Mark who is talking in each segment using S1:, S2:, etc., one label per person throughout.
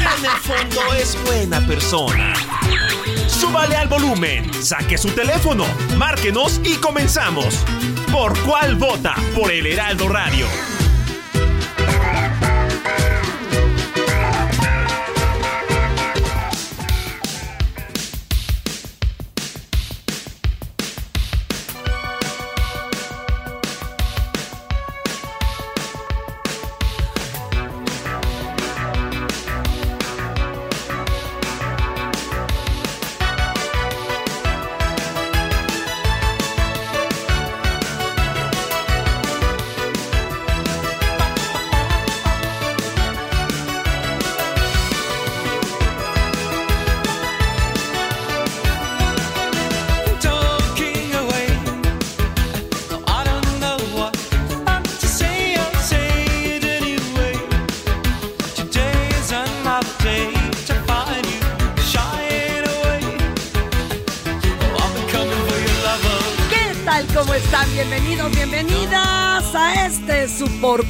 S1: En el fondo es buena persona. Súbale al volumen, saque su teléfono, márquenos y comenzamos. ¿Por cuál vota? Por el Heraldo Radio.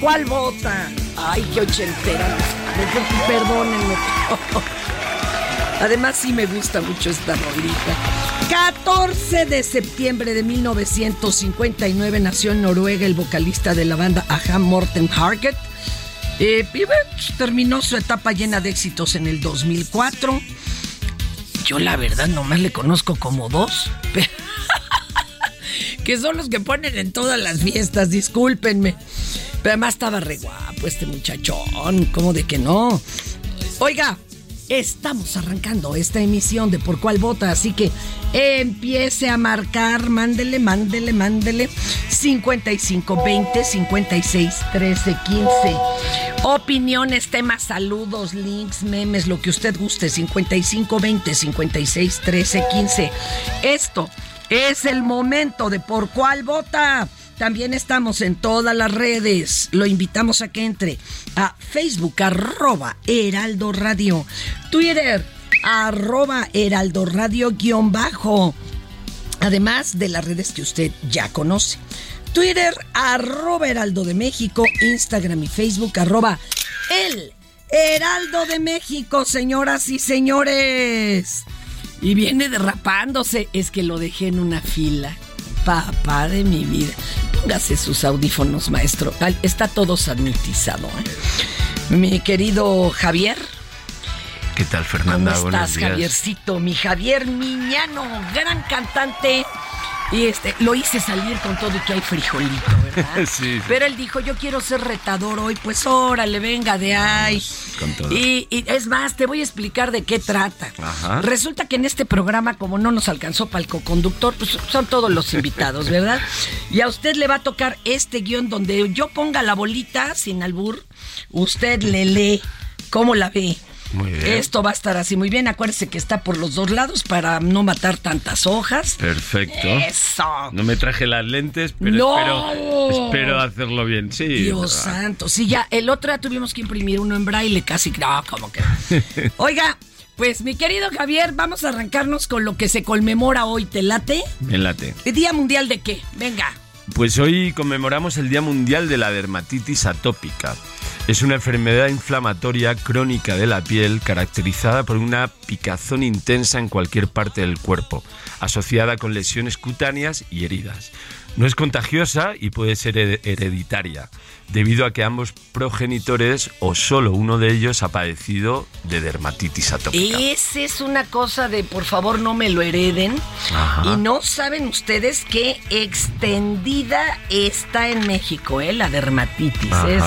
S2: Cuál Vota. Ay, qué ochentera. Perdónenme. Además, sí me gusta mucho esta rolita. 14 de septiembre de 1959 nació en Noruega el vocalista de la banda Aja Morten Harket. Eh, y bueno, terminó su etapa llena de éxitos en el 2004. Yo la verdad nomás le conozco como dos. que son los que ponen en todas las fiestas, discúlpenme. Pero además estaba re guapo este muchachón, ¿cómo de que no? Oiga, estamos arrancando esta emisión de Por Cuál Vota, así que empiece a marcar, mándele, mándele, mándele. 55 20 56 13 15. Opiniones, temas, saludos, links, memes, lo que usted guste. 55 20 56 13 15. Esto es el momento de Por Cuál Vota. También estamos en todas las redes. Lo invitamos a que entre a Facebook, arroba Heraldo Radio. Twitter, arroba Heraldo Radio guion bajo. Además de las redes que usted ya conoce. Twitter, arroba Heraldo de México. Instagram y Facebook, arroba El Heraldo de México, señoras y señores. Y viene derrapándose. Es que lo dejé en una fila. Papá de mi vida. Póngase sus audífonos, maestro. Está todo sanitizado. ¿eh? Mi querido Javier.
S3: ¿Qué tal,
S2: ¿Cómo
S3: Fernanda? Buenos
S2: estás. Javiercito? Mi Javier Miñano, gran cantante. Y este, lo hice salir con todo y que hay frijolito, ¿verdad?
S3: Sí, sí.
S2: Pero él dijo, yo quiero ser retador hoy, pues órale, venga de ahí.
S3: Con todo.
S2: Y, y es más, te voy a explicar de qué trata.
S3: Ajá.
S2: Resulta que en este programa, como no nos alcanzó para el coconductor, pues son todos los invitados, ¿verdad? Y a usted le va a tocar este guion donde yo ponga la bolita sin albur, usted le lee. ¿Cómo la ve?
S3: Muy bien.
S2: Esto va a estar así muy bien. Acuérdese que está por los dos lados para no matar tantas hojas.
S3: Perfecto.
S2: Eso.
S3: No me traje las lentes, pero
S2: ¡No!
S3: espero, espero hacerlo bien. Sí.
S2: Dios santo. Sí, ya, el otro día tuvimos que imprimir uno en braille, casi. No, como que. Oiga, pues mi querido Javier, vamos a arrancarnos con lo que se conmemora hoy. ¿Te late?
S3: Me late.
S2: ¿Día Mundial de qué? Venga.
S3: Pues hoy conmemoramos el Día Mundial de la Dermatitis Atópica. Es una enfermedad inflamatoria crónica de la piel caracterizada por una picazón intensa en cualquier parte del cuerpo, asociada con lesiones cutáneas y heridas. No es contagiosa y puede ser hered- hereditaria, debido a que ambos progenitores o solo uno de ellos ha padecido de dermatitis atópica.
S2: Esa es una cosa de por favor no me lo hereden.
S3: Ajá.
S2: Y no saben ustedes qué extendida está en México, ¿eh? La dermatitis. Es,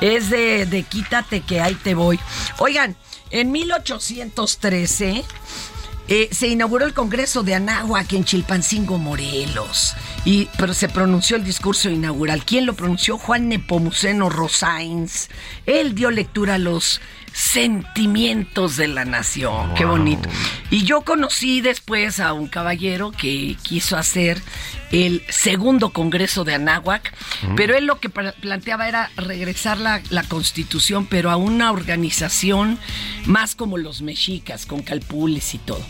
S2: es de, de quítate que ahí te voy. Oigan, en 1813 eh, se inauguró el Congreso de Anáhuac en Chilpancingo, Morelos. Y, pero se pronunció el discurso inaugural. ¿Quién lo pronunció? Juan Nepomuceno Rosains. Él dio lectura a los sentimientos de la nación. Qué bonito. Y yo conocí después a un caballero que quiso hacer el segundo Congreso de Anáhuac, pero él lo que pla- planteaba era regresar la, la constitución, pero a una organización más como los mexicas, con calpules y todo.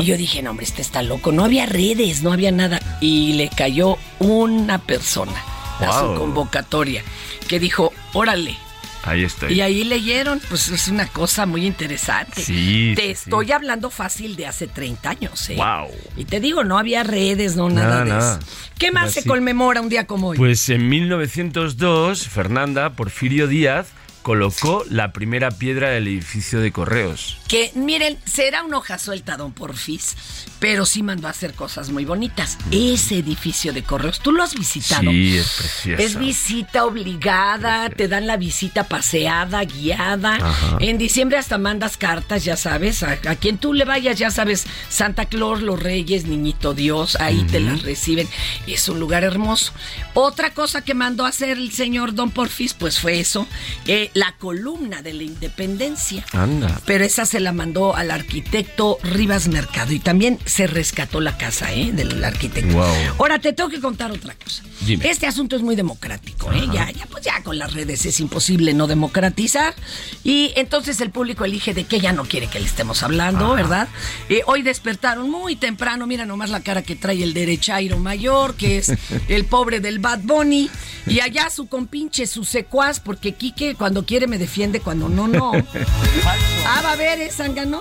S2: Y yo dije, no, hombre, este está loco. No había redes, no había nada. Y le cayó una persona a su
S3: Wow.
S2: convocatoria que dijo, órale.
S3: Ahí estoy.
S2: Y ahí leyeron, pues es una cosa muy interesante.
S3: Sí,
S2: Te
S3: sí,
S2: estoy
S3: sí.
S2: hablando fácil de hace 30 años, ¿eh?
S3: Wow.
S2: Y te digo, no había redes, no nada,
S3: Nada,
S2: de
S3: nada.
S2: eso. ¿Qué más
S3: Era
S2: se conmemora un día como hoy?
S3: Pues en 1902, Fernanda Porfirio Díaz colocó la primera piedra del edificio de correos.
S2: Que miren, será una hoja suelta, don Porfis, pero sí mandó a hacer cosas muy bonitas. Ese edificio de correos, ¿tú lo has visitado?
S3: Sí, es precioso.
S2: Es visita obligada, te dan la visita paseada, guiada.
S3: Ajá.
S2: En diciembre hasta mandas cartas, ya sabes, a, a quien tú le vayas, ya sabes, Santa Claus, los Reyes, Niñito Dios, ahí te las reciben. Es un lugar hermoso. Otra cosa que mandó a hacer el señor Don Porfis, pues fue eso, eh, la columna de la independencia.
S3: Anda.
S2: Pero esa se la mandó al arquitecto Rivas Mercado y también se rescató la casa ¿eh? del arquitecto.
S3: Guau.
S2: Ahora te tengo que contar otra cosa.
S3: Dime.
S2: Este asunto es muy democrático, ¿eh? Ya, ya, pues ya con las redes es imposible no democratizar. Y entonces el público elige de qué ya no quiere que le estemos hablando, ¿verdad? Eh, hoy despertaron muy temprano, mira nomás la cara que trae el derechairo mayor, que es el pobre del Bad Bunny. Y allá su compinche, su secuaz, porque Quique cuando quiere me defiende, cuando no, no. Ah, va a ver, ¿eh, Zángano?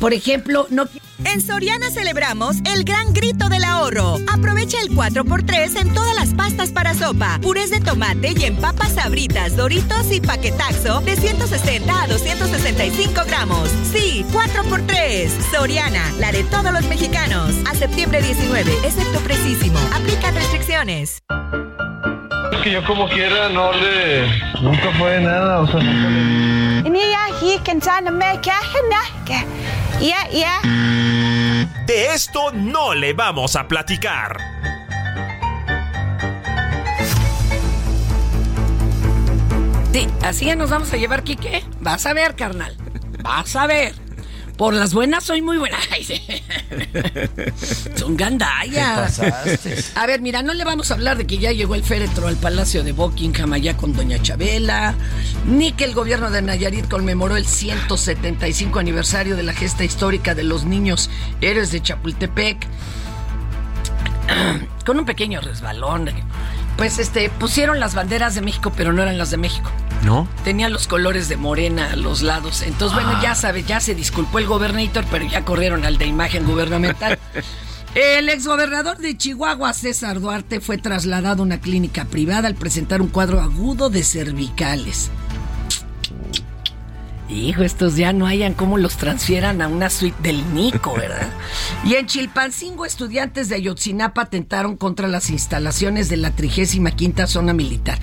S2: Por ejemplo, no...
S4: En Soriana celebramos el gran grito del ahorro. Aprovecha el 4x3 en todas las pastas para sopa, purés de tomate y en papas sabritas, doritos y paquetaxo de 160 a 265 gramos. Sí, 4x3. Soriana, la de todos los mexicanos. A septiembre 19, excepto precisísimo. Aplica restricciones.
S5: Es que yo como quiera no le... Nunca fue nada, o sea, nunca le...
S1: De esto no le vamos a platicar.
S2: Sí, así ya nos vamos a llevar, Quique. Vas a ver, carnal. Vas a ver. Por las buenas soy muy buena. Son gandallas. A ver, mira, no le vamos a hablar de que ya llegó el féretro al Palacio de Buckingham allá con Doña Chabela, ni que el gobierno de Nayarit conmemoró el 175 aniversario de la gesta histórica de los niños héroes de Chapultepec con un pequeño resbalón. Pues este, pusieron las banderas de México, pero no eran las de México.
S3: ¿No?
S2: Tenía los colores de morena a los lados. Entonces, bueno, ya sabes, ya se disculpó el gobernador, pero ya corrieron al de imagen gubernamental. El exgobernador de Chihuahua, César Duarte, fue trasladado a una clínica privada al presentar un cuadro agudo de cervicales. Hijo, estos ya no hayan cómo los transfieran a una suite del Nico, ¿verdad? Y en Chilpancingo, estudiantes de Ayotzinapa atentaron contra las instalaciones de la 35 zona militar.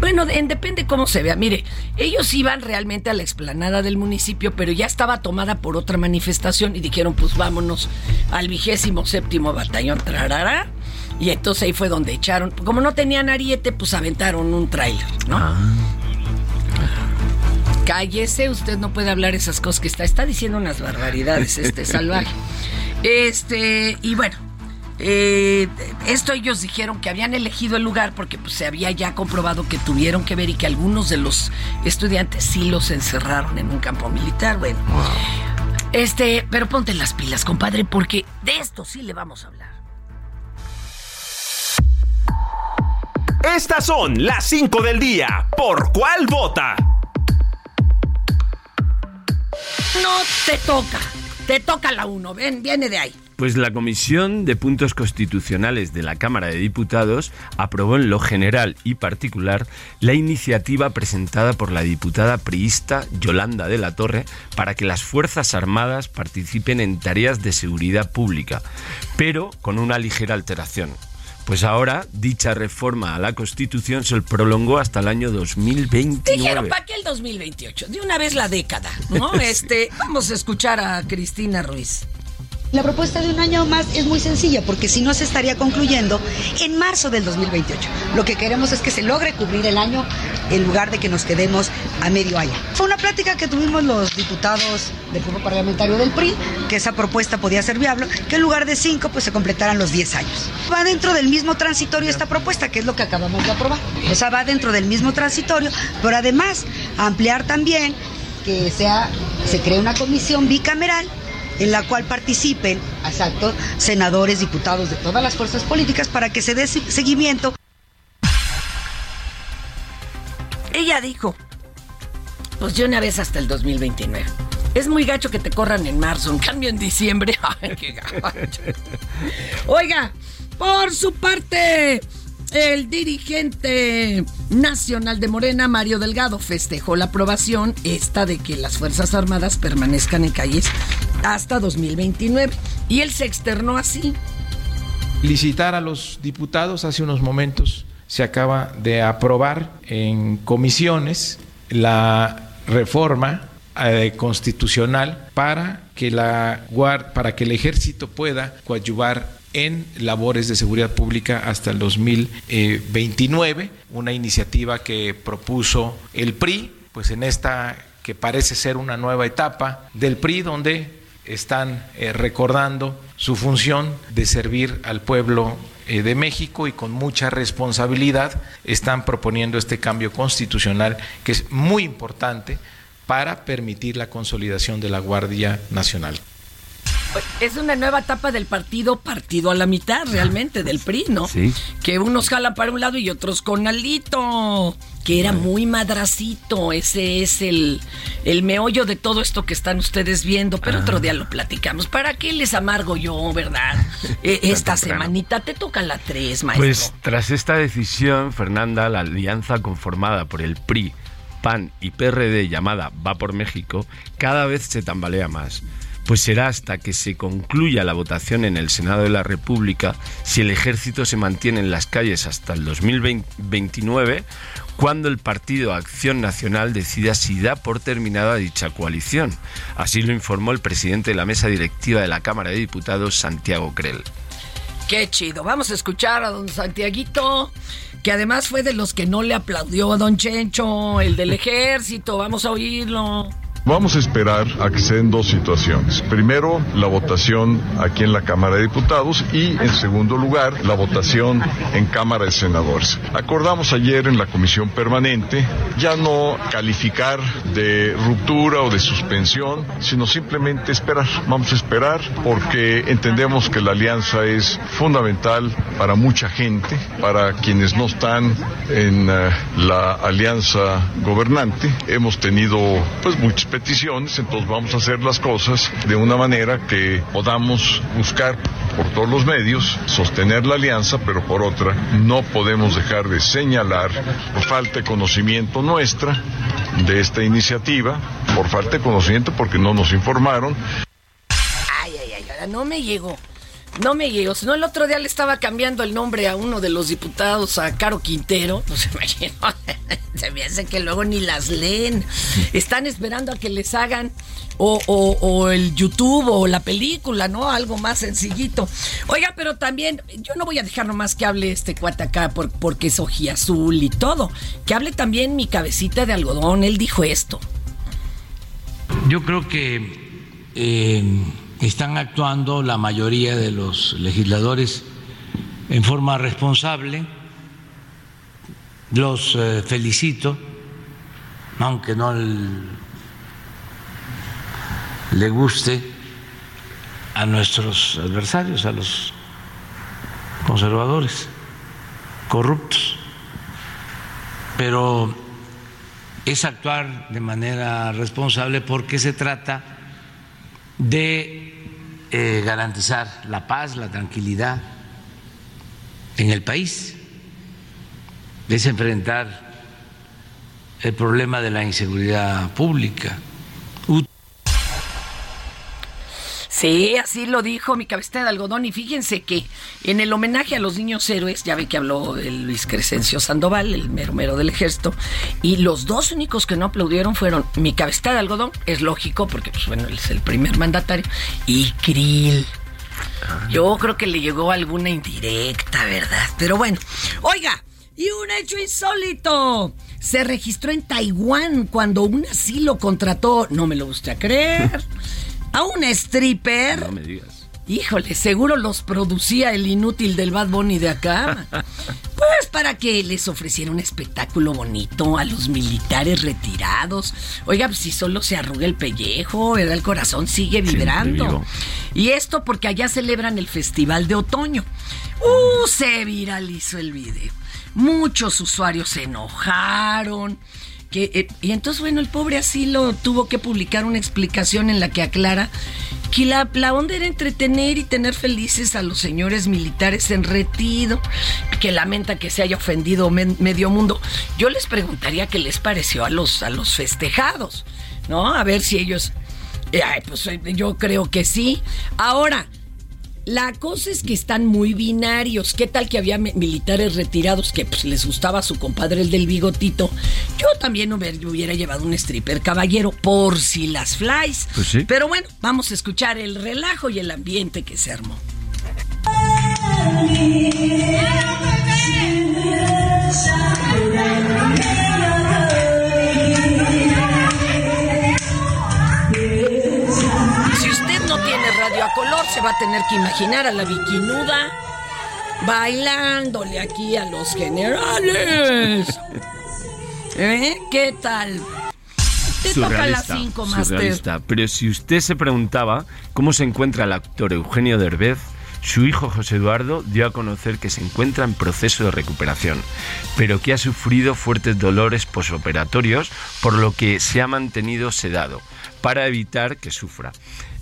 S2: Bueno, en, depende cómo se vea. Mire, ellos iban realmente a la explanada del municipio, pero ya estaba tomada por otra manifestación y dijeron, pues vámonos al vigésimo séptimo batallón, trarara. Y entonces ahí fue donde echaron, como no tenían ariete, pues aventaron un tráiler, ¿no? Cállese, usted no puede hablar esas cosas que está. Está diciendo unas barbaridades, este salvaje. Este, y bueno, eh, esto ellos dijeron que habían elegido el lugar porque pues, se había ya comprobado que tuvieron que ver y que algunos de los estudiantes sí los encerraron en un campo militar. Bueno, este, pero ponte las pilas, compadre, porque de esto sí le vamos a hablar.
S1: Estas son las 5 del día. ¿Por cuál vota?
S2: No te toca. Te toca la uno. Ven, viene de ahí.
S3: Pues la Comisión de Puntos Constitucionales de la Cámara de Diputados aprobó en lo general y particular la iniciativa presentada por la diputada priista Yolanda de la Torre para que las Fuerzas Armadas participen en tareas de seguridad pública, pero con una ligera alteración. Pues ahora dicha reforma a la Constitución se prolongó hasta el año 2029.
S2: Dijeron, ¿para qué el 2028? De una vez la década, ¿no? Este, vamos a escuchar a Cristina Ruiz.
S6: La propuesta de un año más es muy sencilla porque si no se estaría concluyendo en marzo del 2028. Lo que queremos es que se logre cubrir el año en lugar de que nos quedemos a medio año. Fue una plática que tuvimos los diputados del grupo parlamentario del PRI, que esa propuesta podía ser viable, que en lugar de cinco pues se completaran los 10 años. Va dentro del mismo transitorio esta propuesta, que es lo que acabamos de aprobar. O sea, va dentro del mismo transitorio, pero además ampliar también que sea, se cree una comisión bicameral en la cual participen, exacto, senadores, diputados de todas las fuerzas políticas para que se dé se- seguimiento.
S2: Ella dijo, pues de una vez hasta el 2029. Es muy gacho que te corran en marzo, en cambio en diciembre. Ay, qué gacho. Oiga, por su parte, el dirigente nacional de Morena, Mario Delgado, festejó la aprobación esta de que las Fuerzas Armadas permanezcan en calles hasta 2029. Y él se externó así.
S7: licitar a los diputados. Hace unos momentos se acaba de aprobar en comisiones la reforma eh, constitucional para que la para que el ejército pueda coadyuvar en labores de seguridad pública hasta el 2029, una iniciativa que propuso el PRI, pues en esta que parece ser una nueva etapa del PRI donde están eh, recordando su función de servir al pueblo eh, de México y con mucha responsabilidad están proponiendo este cambio constitucional que es muy importante para permitir la consolidación de la Guardia Nacional.
S2: Es una nueva etapa del partido, partido a la mitad realmente, del PRI, ¿no?
S3: Sí.
S2: Que unos jalan para un lado y otros con Alito, que era muy madracito. Ese es el, el meollo de todo esto que están ustedes viendo, pero otro día lo platicamos. ¿Para qué les amargo yo, verdad? Eh, esta semanita te toca la 3, maestro.
S3: Pues tras esta decisión, Fernanda, la alianza conformada por el PRI, PAN y PRD llamada Va por México, cada vez se tambalea más. Pues será hasta que se concluya la votación en el Senado de la República, si el ejército se mantiene en las calles hasta el 2029, cuando el partido Acción Nacional decida si da por terminada dicha coalición. Así lo informó el presidente de la mesa directiva de la Cámara de Diputados, Santiago Crel.
S2: Qué chido. Vamos a escuchar a don Santiaguito, que además fue de los que no le aplaudió a don Chencho, el del ejército. Vamos a oírlo.
S8: Vamos a esperar a que se den dos situaciones. Primero, la votación aquí en la Cámara de Diputados y, en segundo lugar, la votación en Cámara de Senadores. Acordamos ayer en la Comisión Permanente ya no calificar de ruptura o de suspensión, sino simplemente esperar. Vamos a esperar porque entendemos que la alianza es fundamental para mucha gente, para quienes no están en eh, la alianza gobernante. Hemos tenido pues muchas peticiones, entonces vamos a hacer las cosas de una manera que podamos buscar por todos los medios sostener la alianza, pero por otra no podemos dejar de señalar por falta de conocimiento nuestra de esta iniciativa, por falta de conocimiento porque no nos informaron,
S2: Ay, ay, ay, ahora no me llegó. No me llegó. Si no, el otro día le estaba cambiando el nombre a uno de los diputados, a Caro Quintero. No se imagino. Se me hace que luego ni las leen. Están esperando a que les hagan o, o- o el YouTube o la película, ¿no? Algo más sencillito. Oiga, pero también, yo no voy a dejar nomás que hable este cuate acá por- porque es ojiazul y todo. Que hable también mi cabecita de algodón. Él dijo esto.
S9: Yo creo que eh, están actuando la mayoría de los legisladores en forma responsable. Los eh, felicito, aunque no le guste a nuestros adversarios, a los conservadores corruptos. pero es actuar de manera responsable porque se trata de eh, garantizar la paz, la tranquilidad en el país, es enfrentar el problema de la inseguridad pública.
S2: Sí, así lo dijo mi cabecita de algodón. Y fíjense que en el homenaje a los niños héroes, ya ve que habló el Luis Crescencio Sandoval, el mero mero del ejército, y los dos únicos que no aplaudieron fueron mi cabecita de algodón, es lógico, porque pues bueno, él es el primer mandatario, y Krill. Yo creo que le llegó alguna indirecta, ¿verdad? Pero bueno, oiga, y un hecho insólito. Se registró en Taiwán cuando un asilo contrató, no me lo gusta creer, a un stripper.
S3: No me digas.
S2: Híjole, seguro los producía el inútil del Bad Bunny de acá. Pues para que les ofreciera un espectáculo bonito a los militares retirados. Oiga, pues si solo se arruga el pellejo, ¿verdad? El corazón sigue vibrando. Y esto porque allá celebran el Festival de Otoño. Uh, se viralizó el video. Muchos usuarios se enojaron. Eh, y entonces, bueno, el pobre asilo tuvo que publicar una explicación en la que aclara que la, la onda era entretener y tener felices a los señores militares en retiro, que lamenta que se haya ofendido medio mundo. Yo les preguntaría qué les pareció a los, a los festejados, ¿no? A ver si ellos... eh, pues eh, yo creo que sí. Ahora, la cosa es que están muy binarios. ¿Qué tal que había mi- militares retirados que pues, les gustaba a su compadre el del bigotito? Yo también hubiera, hubiera llevado un stripper caballero por si las flies.
S3: Pues sí.
S2: Pero bueno, vamos a escuchar el relajo y el ambiente que se armó. Se va a tener que imaginar a la bikinuda bailándole aquí a los generales. ¿Eh? ¿Qué tal? Te toca a las 5, Master.
S3: surrealista. Pero si usted se preguntaba cómo se encuentra el actor Eugenio Derbez, su hijo José Eduardo dio a conocer que se encuentra en proceso de recuperación, pero que ha sufrido fuertes dolores posoperatorios, por lo que se ha mantenido sedado, para evitar que sufra.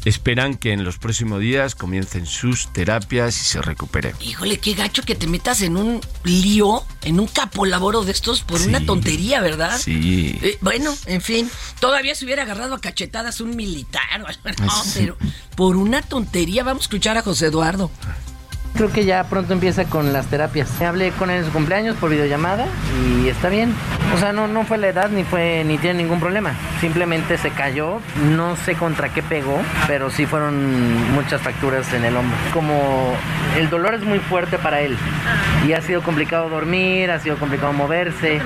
S3: Esperan que en los próximos días comiencen sus terapias y se recupere.
S2: Híjole, qué gacho que te metas en un lío, en un capolaboro de estos por
S3: Sí.
S2: una tontería, ¿verdad?
S3: Sí.
S2: Eh, bueno, en fin, todavía se hubiera agarrado a cachetadas un militar o algo, no,
S3: Sí.
S2: pero por una tontería vamos a escuchar a José Eduardo.
S10: Creo que ya pronto empieza con las terapias. Hablé con él en su cumpleaños por videollamada y está bien. O sea, no, no fue la edad ni fue ni tiene ningún problema. Simplemente se cayó. No sé contra qué pegó, pero sí fueron muchas fracturas en el hombro. Como el dolor es muy fuerte para él y ha sido complicado dormir, ha sido complicado moverse.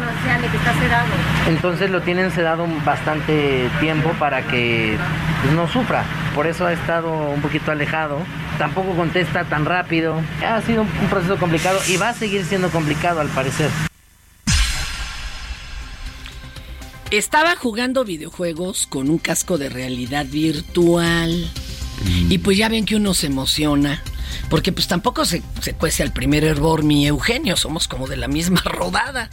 S10: Entonces lo tienen sedado bastante tiempo para que pues, no sufra. Por eso ha estado un poquito alejado. Tampoco contesta tan rápido. Ha sido un proceso complicado y va a seguir siendo complicado al parecer.
S2: Estaba jugando videojuegos con un casco de realidad virtual. Y pues ya ven que uno se emociona. Porque pues tampoco se, se cuece al primer hervor mi Eugenio. Somos como de la misma rodada.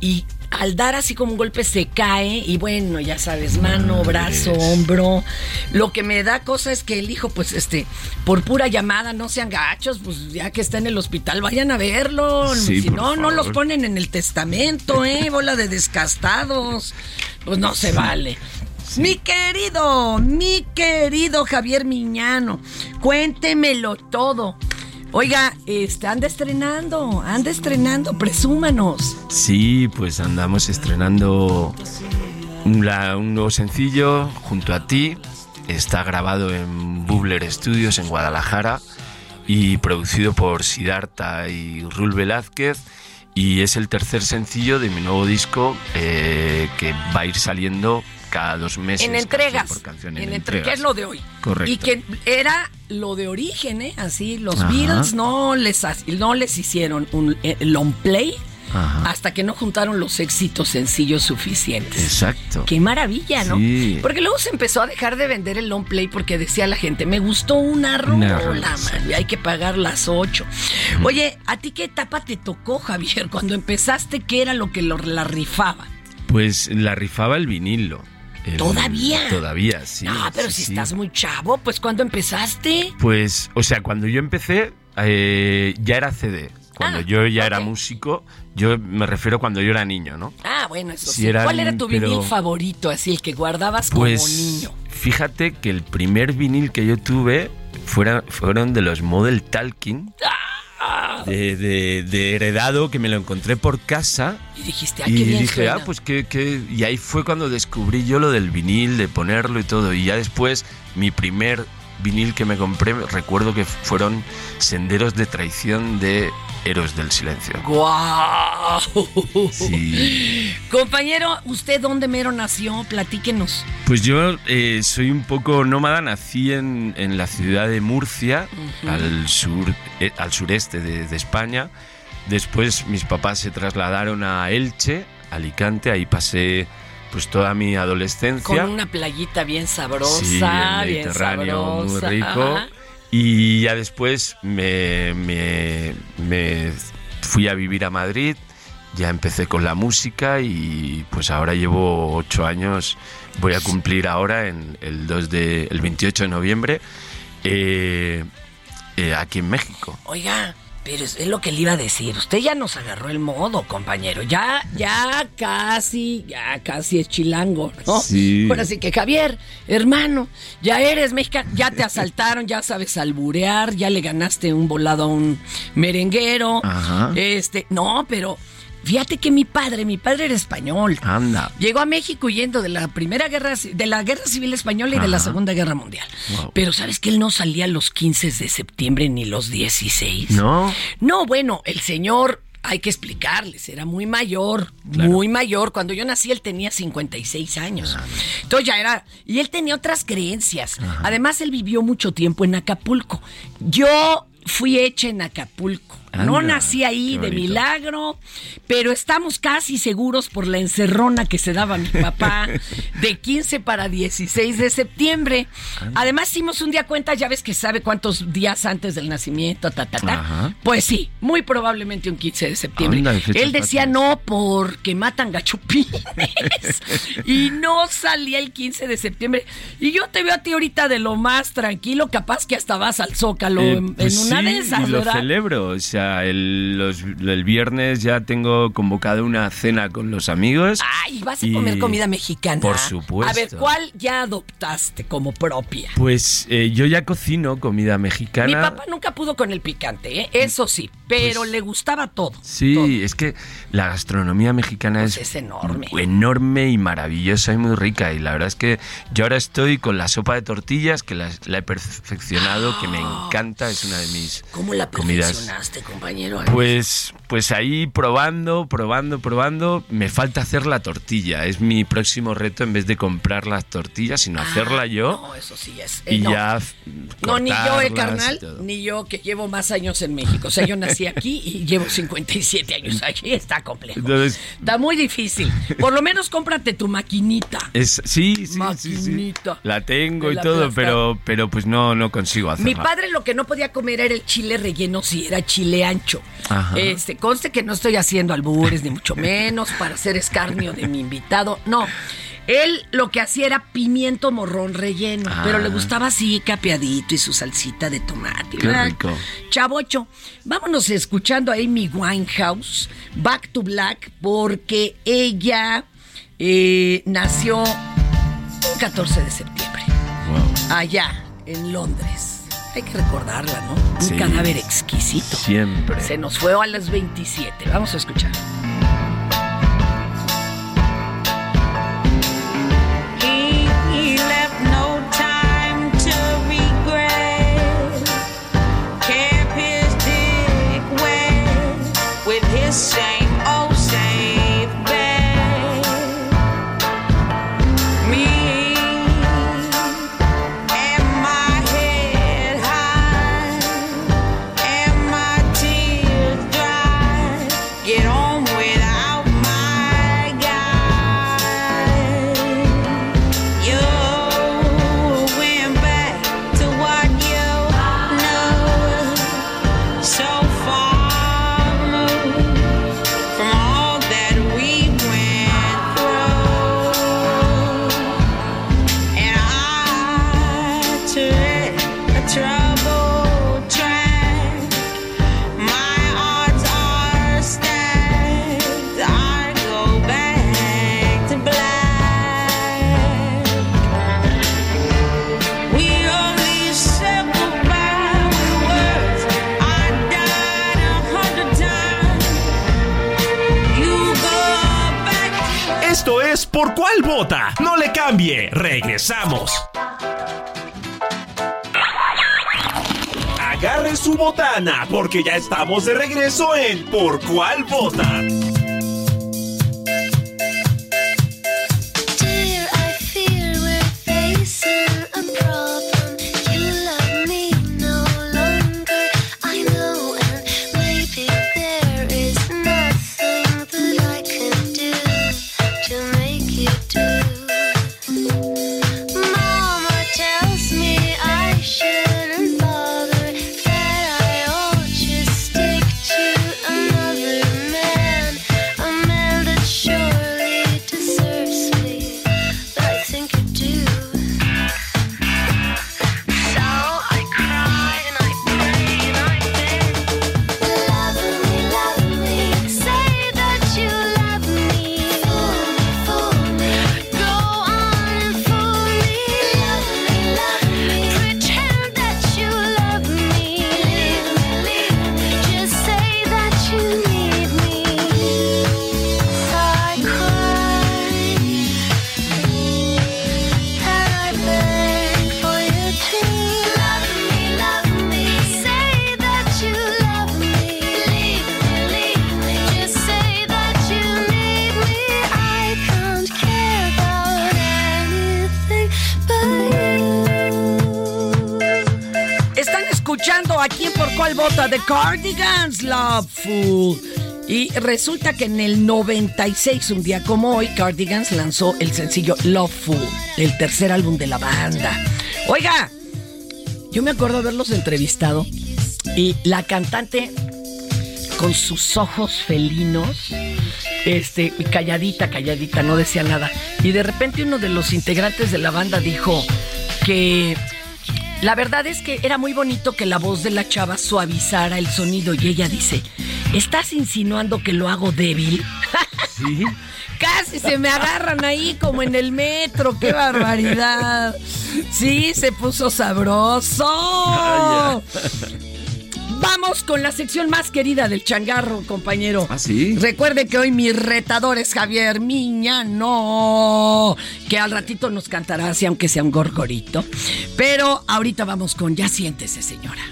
S2: Y al dar así como un golpe se cae. Y bueno, ya sabes, mano, brazo, hombro. Lo que me da cosa es que el hijo, pues este, por pura llamada, no sean gachos. Pues ya que está en el hospital, vayan a verlo.
S3: Sí,
S2: si no, no los ponen en el testamento, ¿eh? Bola de descastados. Pues no se vale. Mi querido, mi querido Javier Miñano, cuéntemelo todo. Oiga, este, anda estrenando, anda estrenando, presúmanos.
S3: Sí, pues andamos estrenando un, nuevo sencillo junto a ti. Está grabado en Bubler Studios en Guadalajara y producido por Siddhartha y Rul Velázquez. Y es el tercer sencillo de mi nuevo disco eh, que va a ir saliendo cada dos meses.
S2: en entregas.
S3: por canción,
S2: en
S3: en
S2: entre-
S3: entregas.
S2: que es lo de hoy.
S3: Correcto.
S2: Y que era lo de origen, ¿eh? Así, los
S3: Ajá.
S2: Beatles no les, no les hicieron un eh, long play
S3: Ajá.
S2: hasta que no juntaron los éxitos sencillos suficientes.
S3: Exacto.
S2: Qué maravilla, ¿no?
S3: Sí.
S2: Porque luego se empezó a dejar de vender el long play porque decía la gente, me gustó una rola, man, y hay que pagar las ocho. Oye, ¿a ti qué etapa te tocó, Javier? Cuando empezaste, ¿qué era lo que lo- la rifaba?
S3: Pues la rifaba el vinilo. El-
S2: ¿Todavía?
S3: Todavía, sí.
S2: ah, pero
S3: sí,
S2: si
S3: sí.
S2: estás muy chavo, pues ¿cuándo empezaste?
S3: Pues, o sea, cuando yo empecé, eh, ya era CD. Cuando
S2: Ah,
S3: yo ya era músico, yo me refiero cuando yo era niño, ¿no?
S2: Ah, bueno, eso
S3: Sí,
S2: sí.
S3: eran,
S2: ¿Cuál era tu vinil
S3: pero-
S2: favorito, así el que guardabas
S3: Pues
S2: como niño?
S3: fíjate que el primer vinil que yo tuve fuera- fueron de los Model Talking.
S2: Ah.
S3: De, de- de heredado que me lo encontré por casa
S2: Y dijiste, ah,
S3: y
S2: qué bien
S3: dije,
S2: suena.
S3: ah, pues que, que... Y ahí fue cuando descubrí yo lo del vinil, de ponerlo y todo. Y ya después, mi primer vinil que me compré, recuerdo que fueron Senderos de Traición de Héroes del Silencio.
S2: ¡Guau!
S3: Sí.
S2: Compañero, ¿usted dónde mero nació? Platíquenos.
S3: Pues yo eh, soy un poco nómada, nací en, en la ciudad de Murcia, al, sur, eh, al sureste de, de España. Después mis papás se trasladaron a Elche, Alicante, ahí pasé pues toda mi adolescencia.
S2: Con una playita bien sabrosa,
S3: Sí, el
S2: bien
S3: Mediterráneo muy
S2: sabrosa.
S3: rico.
S2: Ajá.
S3: Y ya después me, me- me fui a vivir a Madrid, ya empecé con la música y pues ahora llevo ocho años, voy a cumplir ahora en el 2 de, el 28 de noviembre eh, eh, aquí en México.
S2: Oiga, pero es es lo que le iba a decir. Usted ya nos agarró el modo, compañero. Ya, ya casi, ya casi es chilango, ¿no?
S3: Sí.
S2: Ahora sí que Javier, hermano, ya eres mexicano, ya te asaltaron, ya sabes alburear, ya le ganaste un volado a un merenguero.
S3: Ajá.
S2: Este, no, pero fíjate que mi padre, mi padre era español.
S3: Anda.
S2: Llegó a México huyendo de la primera guerra, de la guerra civil española y de la segunda guerra mundial.
S3: Wow.
S2: Pero sabes que él no salía los 15 de septiembre ni los 16.
S3: ¿No?
S2: No, bueno, el señor, hay que explicarles, era muy mayor, muy mayor. Cuando yo nací él tenía 56 años. Entonces ya era, y él tenía otras creencias. Además, él vivió mucho tiempo en Acapulco. Yo fui hecha en Acapulco. No
S3: Anda,
S2: nací ahí de milagro, pero estamos casi seguros por la encerrona que se daba mi papá de 15 para 16 de septiembre. Además, hicimos un día cuenta, ya ves que sabe cuántos días antes del nacimiento, ta, ta, ta.
S3: Ajá.
S2: Pues sí, muy probablemente un 15 de septiembre.
S3: Anda,
S2: Él decía no porque matan gachupines. y no salía el 15 de septiembre. Y yo te veo a ti ahorita de lo más tranquilo, capaz que hasta vas al Zócalo
S3: Eh,
S2: en,
S3: pues
S2: en una
S3: sí,
S2: de esas,
S3: y lo
S2: ¿verdad?
S3: celebro. O sea, el, los- el viernes ya tengo convocado una cena con los amigos.
S2: Ay, vas a
S3: y-
S2: comer comida mexicana.
S3: Por supuesto.
S2: A ver, ¿cuál ya adoptaste como propia?
S3: Pues eh, yo ya cocino comida mexicana.
S2: Mi papá nunca pudo con el picante, ¿eh? eso sí, pero
S3: Pues
S2: le gustaba todo.
S3: Sí, es que la gastronomía mexicana
S2: Pues
S3: es,
S2: es enorme.
S3: enorme y maravillosa y muy rica. Y la verdad es que yo ahora estoy con la sopa de tortillas, que la, la he perfeccionado, que me encanta, es una de mis
S2: ¿Cómo la
S3: comidas.
S2: perfeccionaste, compañero?
S3: Pues, pues ahí probando, probando, probando. Me falta hacer la tortilla. Es mi próximo reto en vez de comprar las tortillas, sino hacerla yo.
S2: Ah, No, eso sí es. eh,
S3: y
S2: no.
S3: ya.
S2: No, ni yo, eh,
S3: cortarlas y
S2: carnal, ni yo que llevo más años en México. O sea, yo nací aquí y llevo 57 años aquí. Está complejo.
S3: Entonces,
S2: Está muy difícil. Por lo menos cómprate tu maquinita.
S3: es, sí, sí, sí, sí.
S2: Maquinita.
S3: La tengo y
S2: la
S3: todo,
S2: plasta.
S3: pero, pero pues no, no consigo hacerla.
S2: Mi padre lo que no podía comer era el chile relleno si era chile ancho.
S3: Ajá.
S2: Este, conste que no estoy haciendo albures, ni mucho menos, para hacer escarnio de mi invitado. No. Él lo que hacía era pimiento morrón relleno,
S3: Ah.
S2: pero le gustaba así capeadito y su salsita de tomate.
S3: Qué
S2: ¿verdad?
S3: rico.
S2: Chavocho, vámonos escuchando a Amy Winehouse, Back to Black, porque ella eh, nació un 14 de septiembre allá en Londres. Hay que recordarla, ¿no? Un
S3: Sí.
S2: cadáver exquisito.
S3: Siempre.
S2: Se nos fue a las 27. Vamos a escuchar.
S11: He
S1: ¿Por cuál vota? No le cambie. Regresamos. Agarre su botana porque ya estamos de regreso en Por cuál vota.
S2: Aquí en por cuál vota de Cardigans Loveful. Y resulta que en el 96, un día como hoy, Cardigans lanzó el sencillo Loveful, el tercer álbum de la banda. Oiga, yo me acuerdo haberlos entrevistado y la cantante con sus ojos felinos, este, calladita, calladita, no decía nada. Y de repente uno de los integrantes de la banda dijo que la verdad es que era muy bonito que la voz de la chava suavizara el sonido y ella dice, ¿estás insinuando que lo hago débil?
S3: Sí.
S2: Casi se me agarran ahí como en el metro, qué barbaridad. Sí, se puso sabroso. Vamos con la sección más querida del changarro, compañero.
S3: ¿Ah, sí?
S2: Recuerde que hoy mi retador es Javier Miñano, que al ratito nos cantará así, aunque sea un gorgorito. Pero ahorita vamos con Ya siéntese, señora.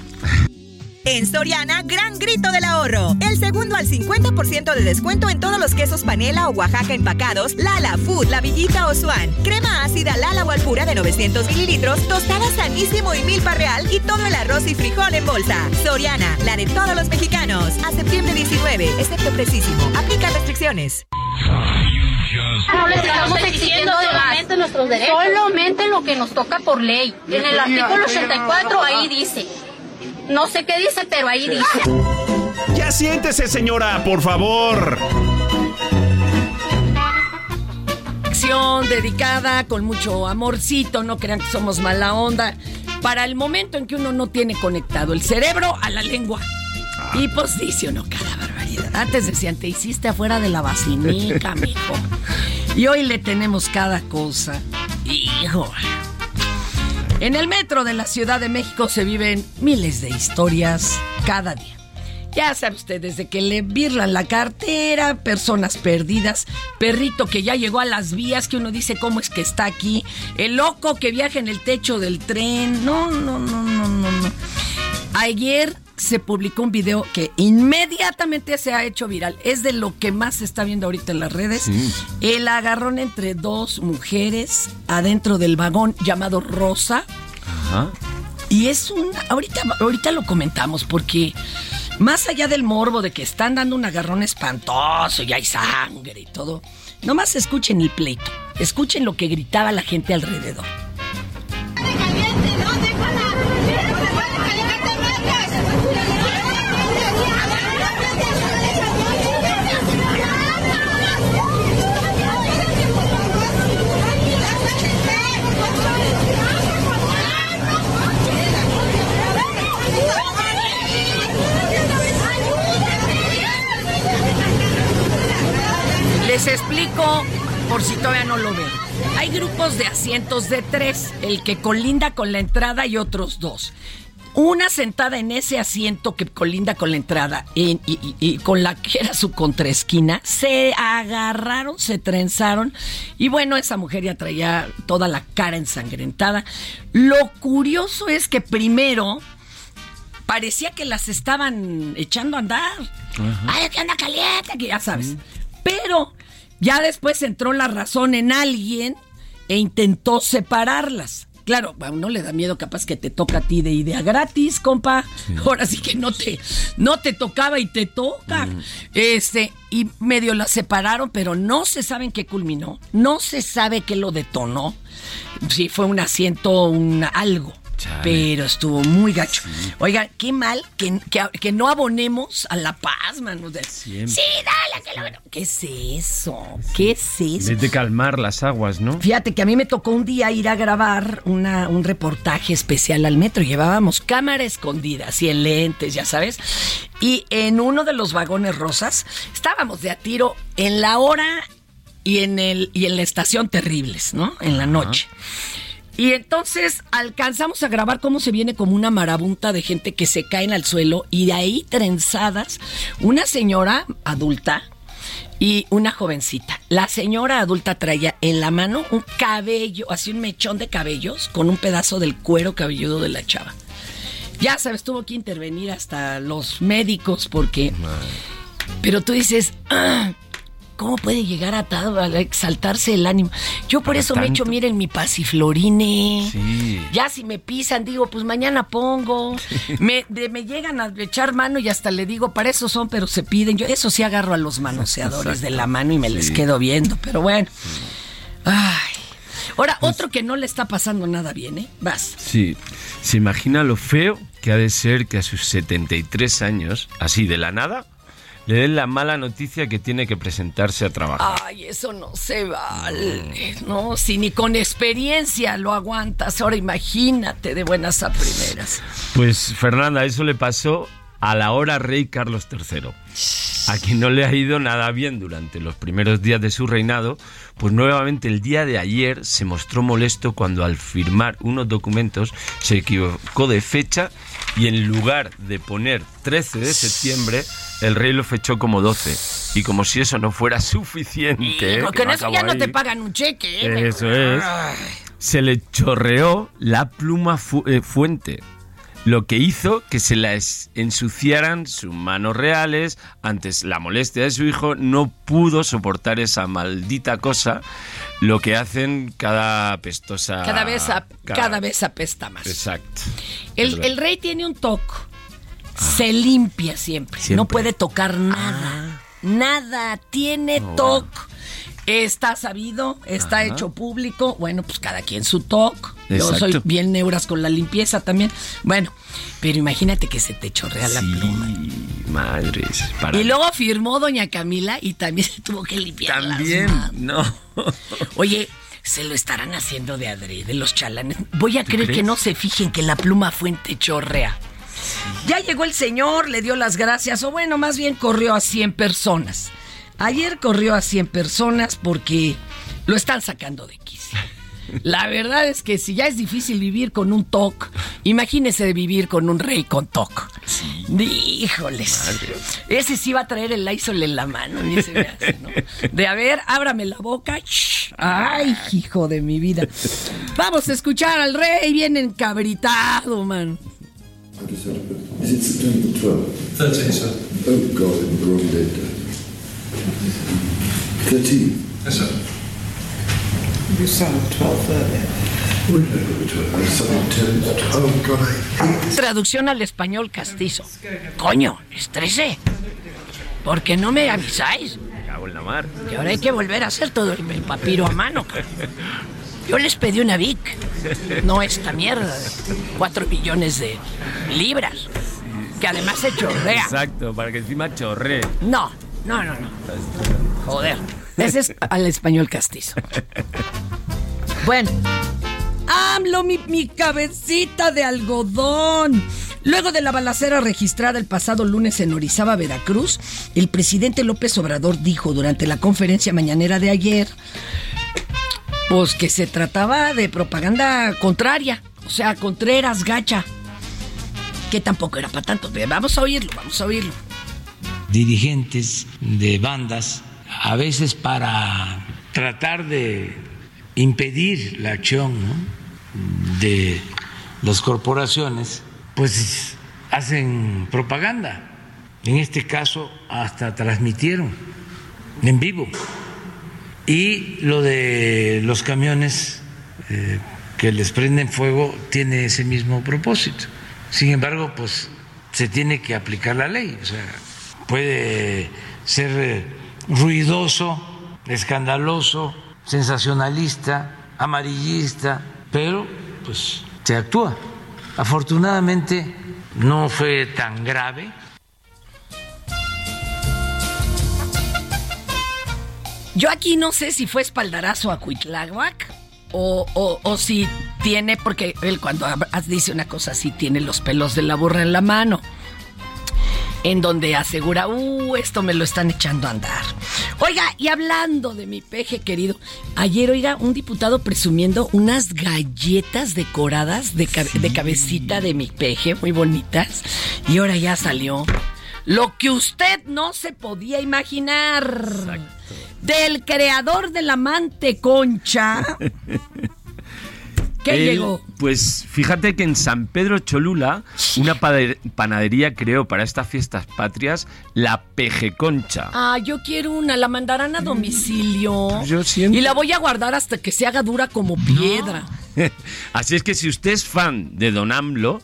S4: En Soriana, gran grito del ahorro. El segundo al 50% de descuento en todos los quesos panela o Oaxaca empacados, Lala, Food, La Villita o Swan. Crema ácida Lala o Alpura de 900 mililitros, tostada sanísimo y milpa real y todo el arroz y frijol en bolsa. Soriana, la de todos los mexicanos. A septiembre 19, excepto precisísimo. Aplica restricciones.
S12: No les estamos exigiendo solamente nuestros derechos. Solamente lo que nos toca por ley. En el artículo 84 ahí dice. No sé qué dice, pero ahí dice.
S1: Ya siéntese, señora, por favor.
S2: Sección dedicada con mucho amorcito, no crean que somos mala onda. Para el momento en que uno no tiene conectado el cerebro a la lengua. Y pues dice uno cada barbaridad. Antes decían, te hiciste afuera de la basinica, mijo. Y hoy le tenemos cada cosa. Hijo. En el metro de la Ciudad de México se viven miles de historias cada día. Ya sabe usted, desde que le birlan la cartera, personas perdidas, perrito que ya llegó a las vías, que uno dice cómo es que está aquí, el loco que viaja en el techo del tren. No, no, no, no, no, no. Ayer se publicó un video que inmediatamente se ha hecho viral. Es de lo que más se está viendo ahorita en las redes. El agarrón entre dos mujeres adentro del vagón llamado Rosa.
S3: Ajá.
S2: Y es un. Ahorita, ahorita lo comentamos porque. Más allá del morbo de que están dando un agarrón espantoso y hay sangre y todo, nomás escuchen el pleito, escuchen lo que gritaba la gente alrededor. Les explico por si todavía no lo ven. Hay grupos de asientos de tres, el que colinda con la entrada y otros dos. Una sentada en ese asiento que colinda con la entrada en- y, y- y con la que era su contraesquina, se agarraron, se trenzaron y bueno, esa mujer ya traía toda la cara ensangrentada. Lo curioso es que primero parecía que las estaban echando a andar. Ay, que anda caliente, que ya sabes. Pero ya después entró la razón en alguien e intentó separarlas. Claro, a uno le da miedo capaz que te toca a ti de idea gratis, compa. Ahora sí que no te, no te tocaba y te toca. Este, y medio las separaron, pero no se sabe en qué culminó. No se sabe qué lo detonó. Si fue un asiento, un algo. Pero estuvo muy gacho. Oiga, qué mal que, que- que no abonemos a la paz, mano. De- Sí, dale, que lo... ¿Qué es eso? ¿Qué es eso?
S3: de calmar las aguas, ¿no?
S2: Fíjate que a mí me tocó un día ir a grabar una, un reportaje especial al metro. Llevábamos cámara escondida, así en lentes, ya sabes. Y en uno de los vagones rosas estábamos de a tiro en la hora y en, el, y en la estación terribles, ¿no? En la noche. Y entonces alcanzamos a grabar cómo se viene como una marabunta de gente que se caen al suelo y de ahí trenzadas una señora adulta y una jovencita. La señora adulta traía en la mano un cabello, así un mechón de cabellos con un pedazo del cuero cabelludo de la chava. Ya sabes, tuvo que intervenir hasta los médicos porque... Pero tú dices, "Ah, ¿cómo puede llegar a, tal- a exaltarse el ánimo? Yo por eso me echo, miren, mi pasiflorine.
S3: Sí.
S2: Ya si me pisan, digo, pues mañana pongo. Me, llegan a echar mano y hasta le digo, para eso son, pero se piden. Yo eso sí agarro a los manoseadores de la mano y me les quedo viendo. Pero bueno. Ay. Ahora, otro que no le está pasando nada bien, ¿eh? Vas.
S3: Sí. ¿Se imagina lo feo que ha de ser que a sus 73 años, así de la nada, le den la mala noticia que tiene que presentarse a trabajar?
S2: Ay, eso no se vale. No, si ni con experiencia lo aguantas. Ahora imagínate de buenas a primeras.
S3: Pues Fernanda, eso le pasó a la hora rey Carlos III, a quien no le ha ido nada bien durante los primeros días de su reinado, pues nuevamente el día de ayer se mostró molesto cuando al firmar unos documentos se equivocó de fecha y en lugar de poner 13 de septiembre, el rey lo fechó como 12. Y como si eso no fuera suficiente...
S2: En
S3: no
S2: eso ya no te pagan un cheque, ¿eh?
S3: Eso es. Se le chorreó la pluma fu- eh, fuente, lo que hizo que se las ensuciaran sus manos reales. Antes la molestia de su hijo no pudo soportar esa maldita cosa, lo que hacen cada pestosa.
S2: Cada vez, cada vez apesta más.
S3: Exacto.
S2: El, el rey tiene un toque. Se limpia siempre.
S3: Siempre.
S2: No puede tocar nada. Nada. Tiene
S3: Oh,
S2: toque. Está sabido, está
S3: Ajá.
S2: hecho público. Bueno, pues cada quien su toque. Yo soy bien neuras con la limpieza también. Bueno, pero imagínate que se te chorrea la pluma.
S3: Madres. para-
S2: Y luego firmó doña Camila y también se tuvo que limpiar las
S3: También,
S2: manos.
S3: no.
S2: Oye, se lo estarán haciendo de adrede los chalanes. Voy a
S3: ¿Tú
S2: creer que no se fijen que la pluma fuente chorrea. Ya llegó el señor, le dio las gracias, o bueno, más bien corrió a 100 personas. Ayer corrió a 100 personas porque lo están sacando de. La verdad es que si ya es difícil vivir con un TOC, imagínese vivir con un rey con TOC. Híjoles. Ese sí va a traer el Lysol en la mano. ni se me hace, ¿no? De a ver, ábrame la boca. Shh. Ay, hijo de mi vida. Vamos a escuchar al rey bien encabritado, man.
S13: Is it September 12th?
S14: 13, sir.
S13: Oh God, I'm the wrong date. 13.
S14: Yes, sir.
S13: You sound 12 earlier. When did I go to 12? I sounded 10. God, I hate
S2: Traducción al español castizo. Coño, es 13. ¿Por qué no me avisáis?
S3: Me cago en la mar.
S2: Que ahora hay que volver a hacer todo el, papiro a mano. Yo les pedí una Vic, no esta mierda de 4 millones de libras, que además se chorrea.
S3: Exacto, para que encima chorre.
S2: No, no, no, no. Joder. Ese es al español castizo. Bueno. AMLO, mi, mi cabecita de algodón. Luego de la balacera registrada el pasado lunes en Orizaba, Veracruz, el presidente López Obrador dijo durante la conferencia mañanera de ayer, pues que se trataba de propaganda contraria, o sea, Contreras gacha. que tampoco era para tanto. Vamos a oírlo, vamos a oírlo.
S9: dirigentes de bandas, a veces para tratar de impedir la acción de las corporaciones, pues hacen propaganda. En este caso hasta transmitieron en vivo. Y lo de los camiones eh, que les prenden fuego tiene ese mismo propósito. Sin embargo, pues se tiene que aplicar la ley. O sea, puede ser eh, ruidoso, escandaloso, sensacionalista, amarillista, pero pues se actúa. Afortunadamente no fue tan grave.
S2: Yo aquí no sé si fue espaldarazo a Cuitláhuac o, o, o si tiene, porque él cuando dice una cosa así, tiene los pelos de la burra en la mano. En donde asegura, uh, esto me lo están echando a andar. Oiga, y hablando de mi peje querido, ayer, oiga, un diputado presumiendo unas galletas decoradas de, de cabecita de mi peje, muy bonitas, y ahora ya salió lo que usted no se podía imaginar. Del creador de la manteconcha. ¿Qué
S3: Él,
S2: llegó?
S3: Pues fíjate que en San Pedro Cholula, una panadería creó para estas fiestas patrias la pejeconcha.
S2: Ah, yo quiero una, la mandarán a domicilio.
S3: Yo siento-
S2: Y la voy a guardar hasta que se haga dura como piedra.
S3: Así es que si usted es fan de Don AMLO,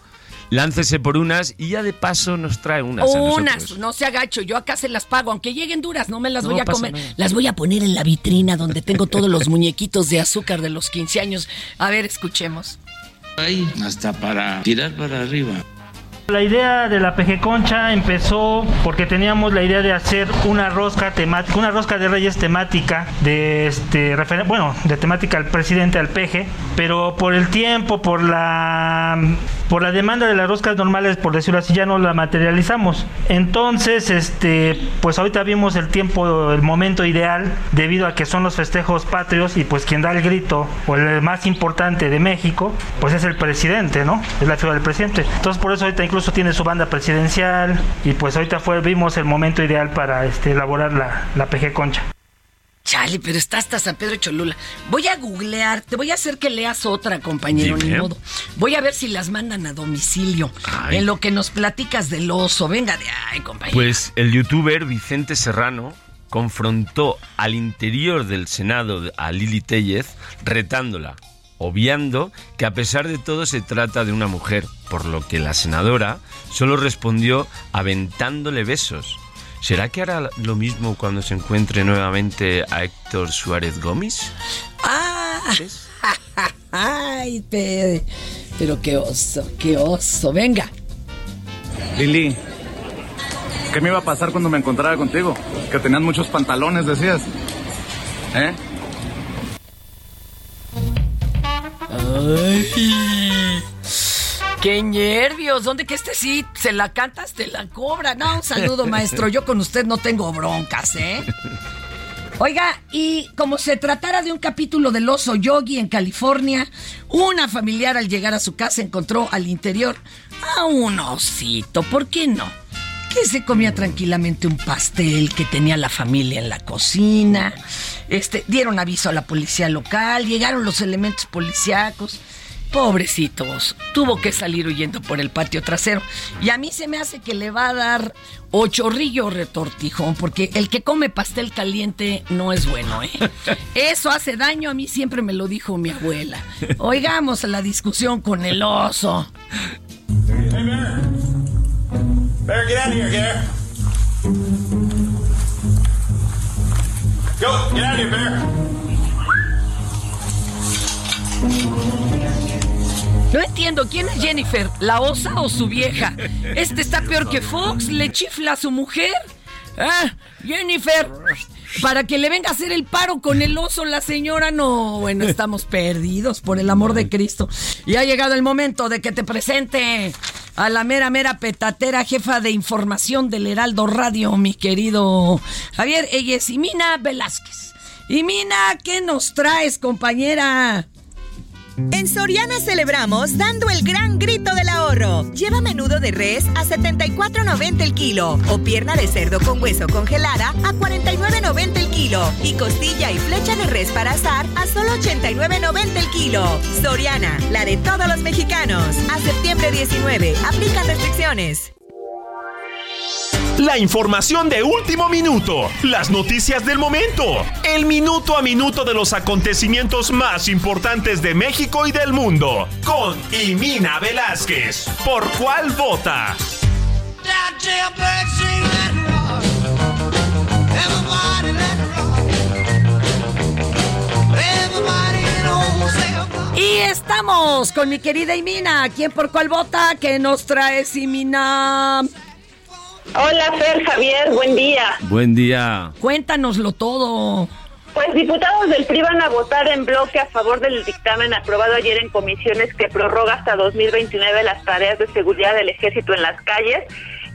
S3: láncese por unas y ya de paso nos trae unas.
S2: Unas, no se agacho, yo acá se las pago, aunque lleguen duras, no me las
S3: No
S2: voy a comer.
S3: nada.
S2: Las voy a poner en la vitrina donde tengo todos los muñequitos de azúcar de los 15 años. A ver, escuchemos.
S9: Ahí, hasta para tirar para arriba.
S14: La idea de la PG Concha empezó porque teníamos la idea de hacer una rosca temática, una rosca de reyes temática de este bueno, de temática al presidente al PG, pero por el tiempo, por la por la demanda de las roscas normales, por decirlo así, ya no la materializamos. Entonces, este, pues ahorita vimos el tiempo, el momento ideal debido a que son los festejos patrios y pues quien da el grito o el más importante de México, pues es el presidente, ¿no? Es la figura del presidente. Entonces por eso ahorita incluso tiene su banda presidencial y pues ahorita fue vimos el momento ideal para este elaborar la, la PG Concha.
S2: Chale, pero está hasta San Pedro Cholula. Voy a googlear, te voy a hacer que leas otra, compañero, ni modo. Voy a ver si las mandan a domicilio. En lo que nos platicas del oso. Venga de ay, compañero.
S3: Pues el youtuber Vicente Serrano confrontó al interior del Senado a Lili Tellez retándola, obviando que a pesar de todo se trata de una mujer, por lo que la senadora solo respondió aventándole besos. ¿Será que hará lo mismo cuando se encuentre nuevamente a Héctor Suárez Gómez?
S2: Ah, ay, pe- pero qué oso, qué oso. Venga.
S15: Lili, ¿qué me iba a pasar cuando me encontrara contigo? Que tenías muchos pantalones, decías. ¿Eh?
S2: Ay, qué nervios. ¿Dónde que este sí se la cantas, te la cobra? No, un saludo, maestro. Yo con usted no tengo broncas, ¿eh? Oiga, y como se tratara de un capítulo del oso yogi en California, una familiar al llegar a su casa encontró al interior a un osito. ¿Por qué no? Que se comía tranquilamente un pastel que tenía la familia en la cocina. Este, dieron aviso a la policía local, llegaron los elementos policíacos. Pobrecitos, tuvo que salir huyendo por el patio trasero. Y a mí se me hace que le va a dar ochorrillo retortijón, porque el que come pastel caliente no es bueno, ¿eh? Eso hace daño, a mí siempre me lo dijo mi abuela. Oigamos la discusión con el oso.
S16: Hey, Bear. Get out of here, Bear. Go, get out of here, Bear.
S2: No entiendo, ¿quién es Jennifer? ¿La osa o su vieja? Este está peor que Fox, le chifla a su mujer. Ah, Jennifer, para que le venga a hacer el paro con el oso la señora, no, bueno, estamos perdidos, por el amor de Cristo. Y ha llegado el momento de que te presente a la mera, mera petatera jefa de información del Heraldo Radio, mi querido Javier. Ella es Imina Velázquez. Imina, ¿qué nos traes, compañera?
S4: En Soriana celebramos dando el gran grito del ahorro. Lleva menudo de res a 74.90 el kilo o pierna de cerdo con hueso congelada a 49.90 el kilo y costilla y flecha de res para asar a solo 89.90 el kilo. Soriana, la de todos los mexicanos. A septiembre 19, aplican restricciones.
S1: La información de último minuto, las noticias del momento, el minuto a minuto de los acontecimientos más importantes de México y del mundo, con Imina Velázquez. ¿Por cuál vota?
S2: Y estamos con mi querida Imina. ¿Quién por cuál vota? ¿Qué nos traes, Imina?
S17: Hola, Fer, Javier, buen día.
S3: Buen día.
S2: Cuéntanoslo todo.
S17: Pues diputados del PRI van a votar en bloque a favor del dictamen aprobado ayer en comisiones que prorroga hasta 2029 las tareas de seguridad del ejército en las calles.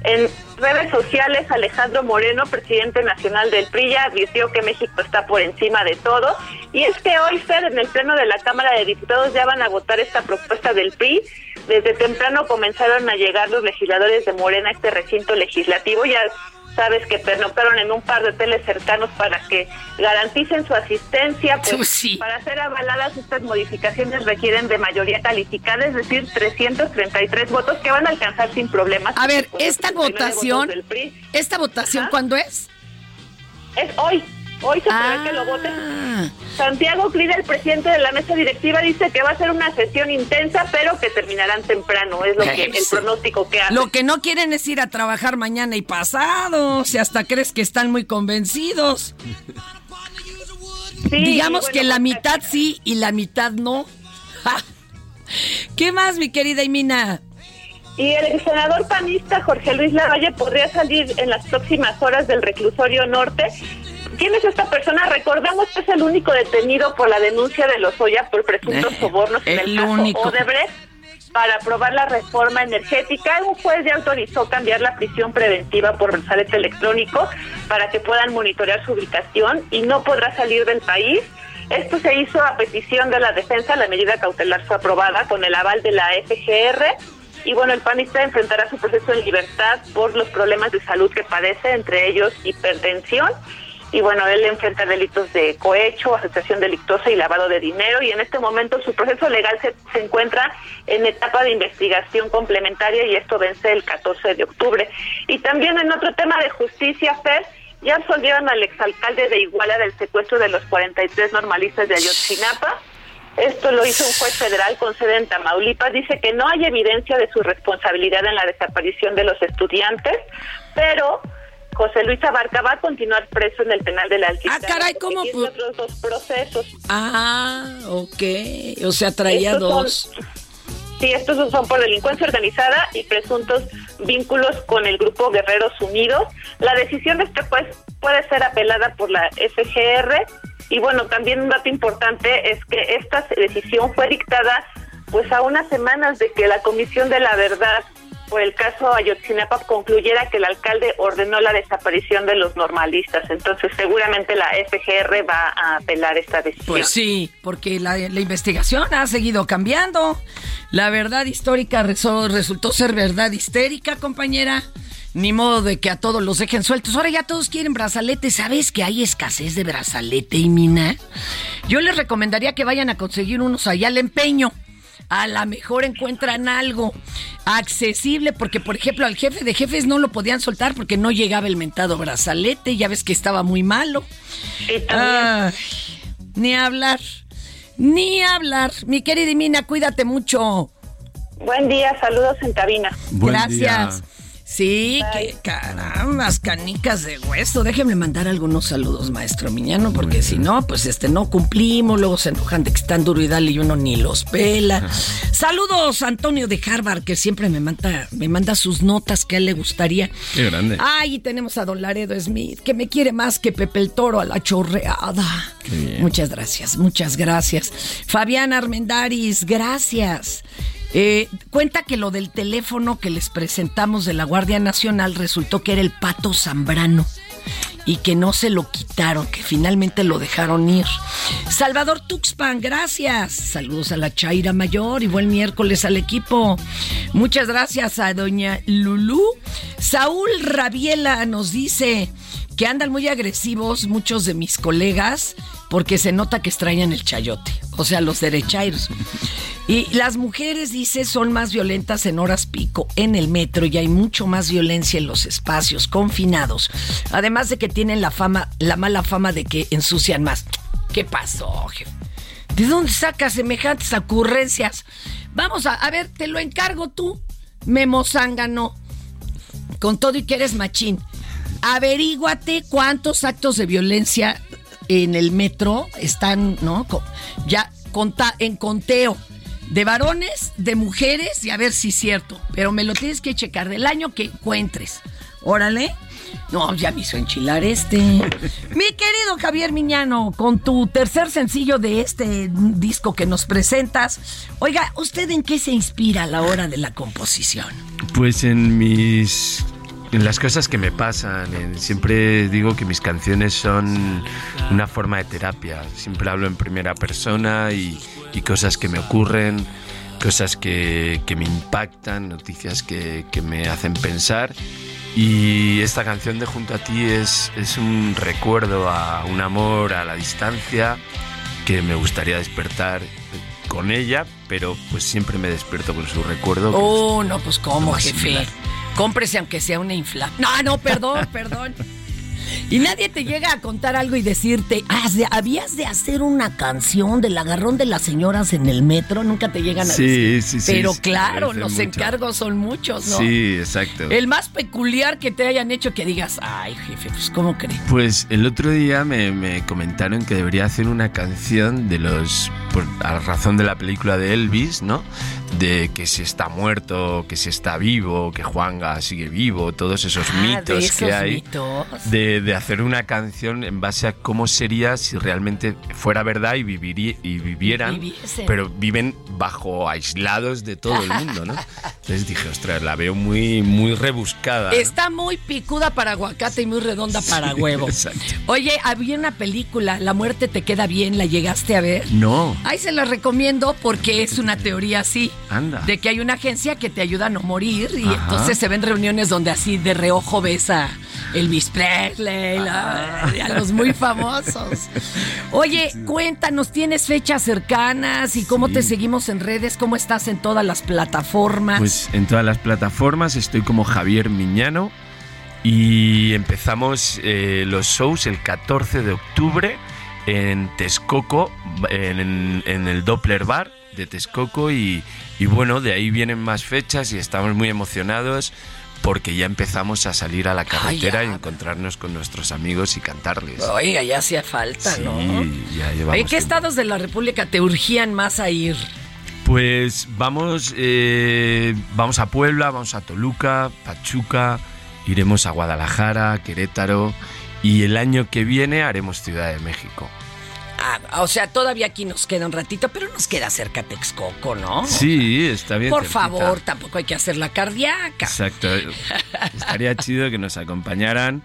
S17: En redes sociales, Alejandro Moreno, presidente nacional del PRI, ya advirtió que México está por encima de todo. Y es que hoy, Fer, en el pleno de la Cámara de Diputados ya van a votar esta propuesta del PRI. Desde temprano comenzaron a llegar los legisladores de Morena a este recinto legislativo. Ya sabes que pernoctaron en un par de hoteles cercanos para que garanticen su asistencia. Pues, Para ser avaladas estas modificaciones requieren de mayoría calificada, es decir, 333 votos que van a alcanzar sin problemas.
S2: A ver, esta
S17: 69
S2: votación,
S17: votos del PRI.
S2: ¿esta votación
S17: Ajá.
S2: cuándo es?
S17: Es hoy. Hoy se prevé que lo voten. Santiago Clida, el presidente de la mesa directiva, dice que va a ser una sesión intensa, pero que terminarán temprano. Es lo que el pronóstico que hace.
S2: Lo que no quieren es ir a trabajar mañana y pasado. Si hasta crees que están muy convencidos. Digamos que la
S17: pues,
S2: mitad sí y la mitad no. Ja. ¿Qué más, mi querida Imina?
S17: Y el senador panista Jorge Luis Lavalle podría salir en las próximas horas del reclusorio norte. ¿Quién es esta persona? Recordamos que es el único detenido por la denuncia de Lozoya por presuntos
S2: Eh,
S17: sobornos en el,
S2: el
S17: caso
S2: único.
S17: Odebrecht para aprobar la reforma energética. Un juez ya autorizó cambiar la prisión preventiva por brazalete electrónico para que puedan monitorear su ubicación y no podrá salir del país. Esto se hizo a petición de la defensa, la medida cautelar fue aprobada con el aval de la FGR y bueno, el panista enfrentará su proceso en libertad por los problemas de salud que padece, entre ellos hipertensión. Y bueno, él enfrenta delitos de cohecho, asociación delictuosa y lavado de dinero. Y en este momento su proceso legal se, se encuentra en etapa de investigación complementaria y esto vence el 14 de octubre. Y también en otro tema de justicia, Fer, ya absolvieron al exalcalde de Iguala del secuestro de los 43 normalistas de Ayotzinapa. Esto lo hizo un juez federal con sede en Tamaulipas. Dice que no hay evidencia de su responsabilidad en la desaparición de los estudiantes, pero José Luis Abarca va a continuar preso en el penal de la Alquitrán.
S2: Ah, caray, ¿cómo?
S17: otros dos procesos.
S2: Ah, ok. O sea, traía
S17: Estos son-
S2: dos.
S17: Sí, estos son por delincuencia organizada y presuntos vínculos con el grupo Guerreros Unidos. La decisión de este juez puede ser apelada por la FGR y bueno, también un dato importante es que esta decisión fue dictada pues a unas semanas de que la Comisión de la Verdad por el caso Ayotzinapa concluyera que el alcalde ordenó la desaparición de los normalistas. Entonces seguramente la FGR va a apelar esta decisión.
S2: Pues sí, porque la, investigación ha seguido cambiando. La verdad histórica resultó ser verdad histérica, compañera. Ni modo de que a todos los dejen sueltos. Ahora ya todos quieren brazalete. ¿Sabes que hay escasez de brazalete y mina? Yo les recomendaría que vayan a conseguir unos allá al empeño. A lo mejor encuentran algo accesible, porque por ejemplo al jefe de jefes no lo podían soltar porque no llegaba el mentado brazalete, ya ves que estaba muy malo. Ay, ni hablar, ni hablar. Mi querida Mina, cuídate mucho.
S17: Buen día, saludos en cabina.
S2: Gracias. Sí, que carambas, canicas de hueso. Déjeme mandar algunos saludos, maestro Miñano, porque si no, pues este no cumplimos, luego se enojan de que están duro y dale y uno ni los pela. Saludos, Antonio de Harvard, que siempre me manda, me manda sus notas que a él le gustaría.
S3: Qué grande.
S2: Ay, y tenemos a Don Laredo Smith, que me quiere más que Pepe el Toro a la chorreada.
S3: Qué bien.
S2: Muchas gracias, muchas gracias. Fabián Armendaris, gracias. Eh, cuenta que lo del teléfono que les presentamos de la Guardia Nacional resultó que era el Pato Zambrano. y que no se lo quitaron, que finalmente lo dejaron ir. Salvador Tuxpan, gracias. Saludos a la Chaira Mayor y buen miércoles al equipo. Muchas gracias a doña Lulú. Saúl Rabiela nos dice que andan muy agresivos muchos de mis colegas porque se nota que extrañan el chayote, o sea, los derechairos. Y las mujeres, dice, son más violentas en horas pico en el metro y hay mucho más violencia en los espacios confinados. Además de que tienen la fama, la mala fama de que ensucian más. ¿Qué pasó, jefe? ¿De dónde sacas semejantes ocurrencias? Vamos a, ver, te lo encargo tú, Memo Zángano, con todo y que eres machín. Averíguate cuántos actos de violencia en el metro están, ¿no? Ya conta, en conteo. De varones, de mujeres, y a ver si es cierto. Pero me lo tienes que checar del año que encuentres. Órale. No, ya me hizo enchilar este. Mi querido Javier Miñano, con tu tercer sencillo de este disco que nos presentas. Oiga, ¿usted en qué se inspira a la hora de la composición?
S3: Pues en mis. En las cosas que me pasan, en- siempre digo que mis canciones son una forma de terapia. Siempre hablo en primera persona y, y cosas que me ocurren, cosas que, que me impactan, noticias que, que me hacen pensar. Y esta canción de Junto a ti es, es un recuerdo a un amor a la distancia que me gustaría despertar con ella, pero pues siempre me despierto con su recuerdo.
S2: Oh, no, pues cómo, jefe.
S3: similar.
S2: Cómprese aunque sea una infla. No, no, perdón, perdón. Y nadie te llega a contar algo y decirte, "Has de- habías de hacer una canción del agarrón de las señoras en el metro. Nunca te llegan a
S3: Sí,
S2: decir.
S3: sí, sí,
S2: Pero claro, los
S3: mucho.
S2: encargos son muchos, ¿no?
S3: Sí, exacto.
S2: El más peculiar que te hayan hecho que digas, ay, jefe, pues ¿cómo crees?
S3: Pues el otro día me, me comentaron que debería hacer una canción de los. Por, a razón de la película de Elvis, ¿no? De que si está muerto, que si está vivo, que Juanga sigue vivo, todos esos
S2: Ah, de
S3: mitos
S2: esos
S3: que hay.
S2: mitos.
S3: De, de hacer una canción en base a cómo sería si realmente fuera verdad y, vivirí- y vivieran,
S2: Viviesen.
S3: pero viven bajo aislados de todo el mundo, ¿no? Entonces dije, ostras, la veo muy, muy rebuscada. ¿no?
S2: Está muy picuda para aguacate y muy redonda para huevo.
S3: Exacto.
S2: Oye, había una película, La muerte te queda bien, ¿la llegaste a ver?
S3: No,
S2: Ahí se la recomiendo porque es una teoría así.
S3: anda.
S2: De que hay una agencia que te ayuda a no morir y
S3: Ajá.
S2: entonces se ven reuniones donde así de reojo ves a Elvis Presley, la- a los muy famosos. Oye, cuéntanos, ¿tienes fechas cercanas y cómo te seguimos en redes? ¿Cómo estás en todas las plataformas?
S3: Pues en todas las plataformas estoy como Javier Miñano y empezamos eh, los shows el 14 de octubre en Texcoco, en, en el Doppler Bar de Texcoco y, y bueno, de ahí vienen más fechas y estamos muy emocionados porque ya empezamos a salir a la carretera y encontrarnos con nuestros amigos y cantarles.
S2: Oiga, ya hacía falta,
S3: Sí,
S2: ¿no?
S3: ya llevamos
S2: ¿En qué estados de la República te urgían más a ir?
S3: Pues vamos, eh, vamos a Puebla, vamos a Toluca, Pachuca, iremos a Guadalajara, Querétaro y el año que viene haremos Ciudad de México.
S2: Ah, o sea, todavía aquí nos queda un ratito, pero nos queda cerca Texcoco, ¿no?
S3: Sí, está bien.
S2: Por
S3: cerquita.
S2: favor, tampoco hay que hacer la cardíaca.
S3: Exacto. Estaría chido que nos acompañaran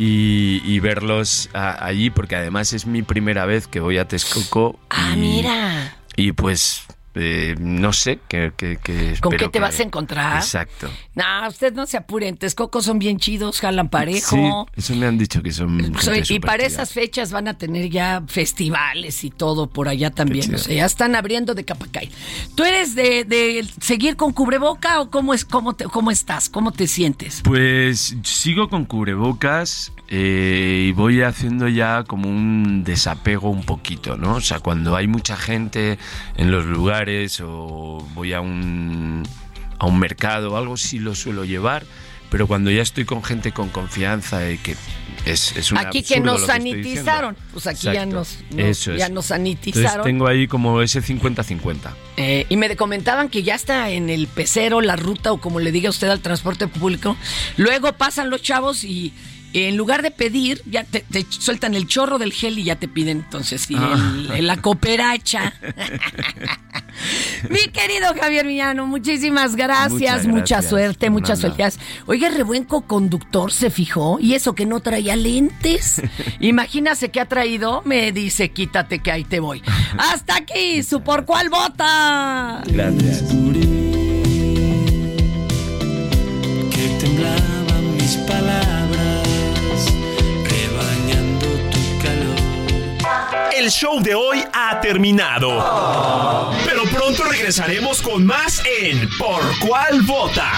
S3: y, y verlos a- allí, porque además es mi primera vez que voy a Texcoco.
S2: Ah,
S3: y,
S2: mira.
S3: Y pues, eh, no sé, que
S2: ¿Con qué te
S3: que-
S2: vas a encontrar?
S3: Exacto.
S2: No, usted no se apuren. Texcoco son bien chidos, jalan parejo.
S3: Sí, eso me han dicho que son. gente
S2: Soy- y para
S3: chida.
S2: esas fechas van a tener ya festivales y todo por allá también.
S3: chido.
S2: O sea, ya están abriendo de Capacay. ¿Tú eres de, de seguir con cubreboca o cómo, es, cómo, te, cómo estás? ¿Cómo te sientes?
S3: Pues sigo con cubrebocas eh, y voy haciendo ya como un desapego un poquito, ¿no? O sea, cuando hay mucha gente en los lugares o voy a un, a un mercado o algo, sí lo suelo llevar, pero cuando ya estoy con gente con confianza y que es, es un
S2: Aquí que nos sanitizaron. Pues aquí ya
S3: Exacto.
S2: nos, nos-
S3: Eso es.
S2: ya nos
S3: Entonces
S2: sanitizaron.
S3: tengo ahí como ese 50-50.
S2: Eh, y me comentaban que ya está en el pecero, la ruta o como le diga usted al transporte público. Luego pasan los chavos y en lugar de pedir, ya te, te sueltan el chorro del gel y ya te piden entonces
S3: Ah.
S2: el- la cooperacha. Mi querido Javier Villano, muchísimas gracias, mucha suerte, muchas
S3: Fernanda.
S2: felicidades. Oiga, re buen conductor se fijó y eso que no traía lentes. Imagínase que ha traído, me dice, quítate que ahí te voy. Hasta aquí, su por cuál vota.
S3: Gracias.
S18: que temblaban mis palabras,
S16: El show de hoy ha terminado. Pero pronto regresaremos con más en Por cuál vota.